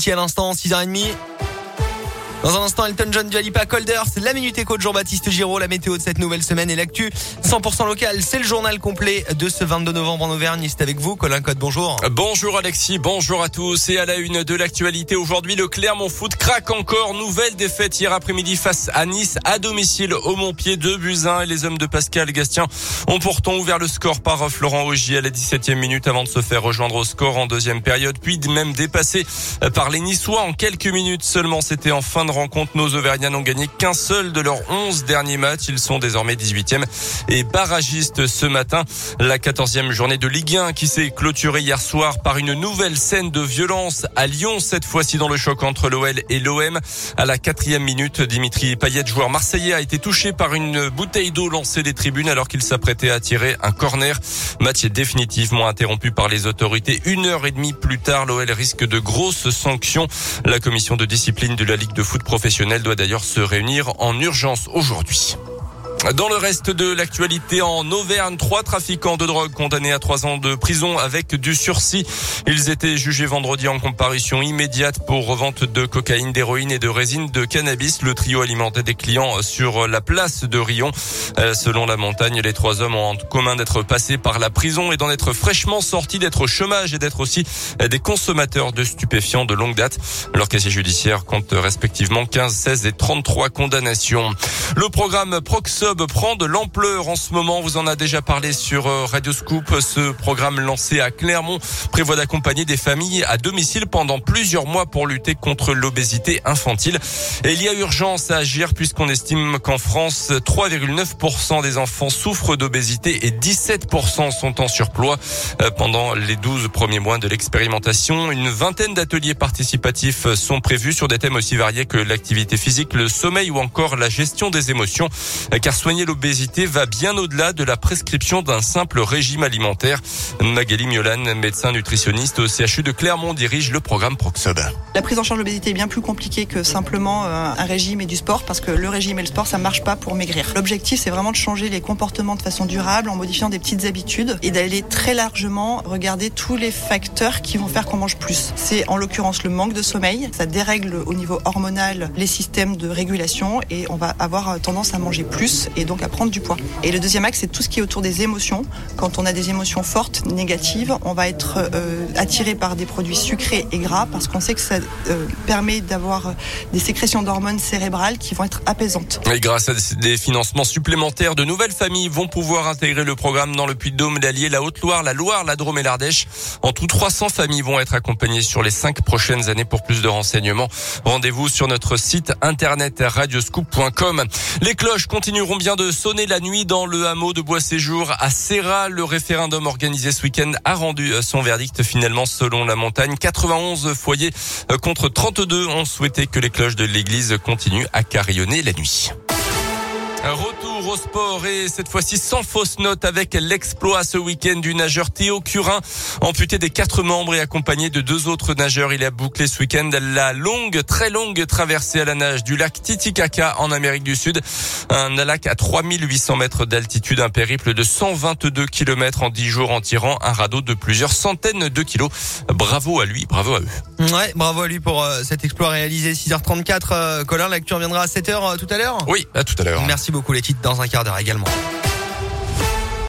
City à l'instant, 6h30. Dans un instant, Elton John, Dualipa, Colder, c'est la Minute Éco de Jean-Baptiste Giraud, la météo de cette nouvelle semaine et l'actu 100% local. C'est le journal complet de ce 22 novembre en Auvergne. C'est avec vous, Colin Code, bonjour. Bonjour Alexis, bonjour à tous. Et à la une de l'actualité aujourd'hui, le Clermont Foot craque encore. Nouvelle défaite hier après-midi face à Nice, à domicile au Montpied de Buzyn. Et les hommes de Pascal Gastien ont pourtant ouvert le score par Florent Augier à la 17e minute avant de se faire rejoindre au score en deuxième période, puis même dépassé par les Niçois en quelques minutes seulement. C'était en fin de rencontre. Nos Auvergnats n'ont gagné qu'un seul de leurs 11 derniers matchs. Ils sont désormais 18e et barragistes ce matin. La 14e journée de Ligue 1 qui s'est clôturée hier soir par une nouvelle scène de violence à Lyon, cette fois-ci dans le choc entre l'OL et l'OM. À la quatrième minute, Dimitri Payet, joueur marseillais, a été touché par une bouteille d'eau lancée des tribunes alors qu'il s'apprêtait à tirer un corner. Match est définitivement interrompu par les autorités. Une heure et demie plus tard, l'OL risque de grosses sanctions. La commission de discipline de la Ligue de foot professionnelle doit d'ailleurs se réunir en urgence aujourd'hui. Dans le reste de l'actualité en Auvergne, trois trafiquants de drogue condamnés à trois ans de prison avec du sursis. Ils étaient jugés vendredi en comparution immédiate pour revente de cocaïne, d'héroïne et de résine de cannabis. Le trio alimentait des clients sur la place de Rion. Euh, selon la montagne, les trois hommes ont en commun d'être passés par la prison et d'en être fraîchement sortis, d'être au chômage et d'être aussi des consommateurs de stupéfiants de longue date. Leur casier judiciaire compte respectivement 15, 16 et 33 condamnations. Le programme Proxo prend de l'ampleur en ce moment. Vous en a déjà parlé sur euh, Radio Scoop. Ce programme lancé à Clermont prévoit d'accompagner des familles à domicile pendant plusieurs mois pour lutter contre l'obésité infantile. Et il y a urgence à agir puisqu'on estime qu'en France, 3,9% des enfants souffrent d'obésité et 17% sont en surpoids. Euh, pendant les 12 premiers mois de l'expérimentation, une vingtaine d'ateliers participatifs sont prévus sur des thèmes aussi variés que l'activité physique, le sommeil ou encore la gestion des émotions. Car soigner l'obésité va bien au-delà de la prescription d'un simple régime alimentaire. Magali Miolan, médecin nutritionniste au CHU de Clermont, dirige le programme Proxob. La prise en charge de l'obésité est bien plus compliquée que simplement euh, un régime et du sport parce que le régime et le sport, ça marche pas pour maigrir. L'objectif, c'est vraiment de changer les comportements de façon durable en modifiant des petites habitudes et d'aller très largement regarder tous les facteurs qui vont faire qu'on mange plus. C'est en l'occurrence le manque de sommeil. Ça dérègle au niveau hormonal les systèmes de régulation et on va avoir tendance à manger plus et donc à prendre du poids. Et le deuxième axe, c'est tout ce qui est autour des émotions. Quand on a des émotions fortes, négatives, on va être euh, attiré par des produits sucrés et gras parce qu'on sait que ça euh, permet d'avoir des sécrétions d'hormones cérébrales qui vont être apaisantes. Et grâce à des financements supplémentaires, de nouvelles familles vont pouvoir intégrer le programme dans le Puy-de-Dôme, l'Allier, la Haute-Loire, la Loire, la Drôme et l'Ardèche. En tout, 300 familles vont être accompagnées sur les cinq prochaines années. Pour plus de renseignements, rendez-vous sur notre site internet radioscoop.com. Les cloches continueront bien de sonner la nuit dans le hameau de Bois-Séjour à Serra. Le référendum organisé ce week-end a rendu son verdict finalement selon la montagne. 91 foyers contre 32 ont souhaité que les cloches de l'église continuent à carillonner la nuit. Retour au sport et cette fois-ci sans fausse note avec l'exploit ce week-end du nageur Théo Curin, amputé des quatre membres et accompagné de deux autres nageurs. Il a bouclé ce week-end la longue, très longue traversée à la nage du lac Titicaca en Amérique du Sud. Un lac à 3800 mètres d'altitude, un périple de 122 km en 10 jours en tirant un radeau de plusieurs centaines de kilos. Bravo à lui, bravo à eux. Ouais, bravo à lui pour euh, cet exploit réalisé 6h34. Euh, Colin, l'actu reviendra à 7h euh, tout à l'heure? Oui, à tout à l'heure. Merci beaucoup les titres dans un quart d'heure également.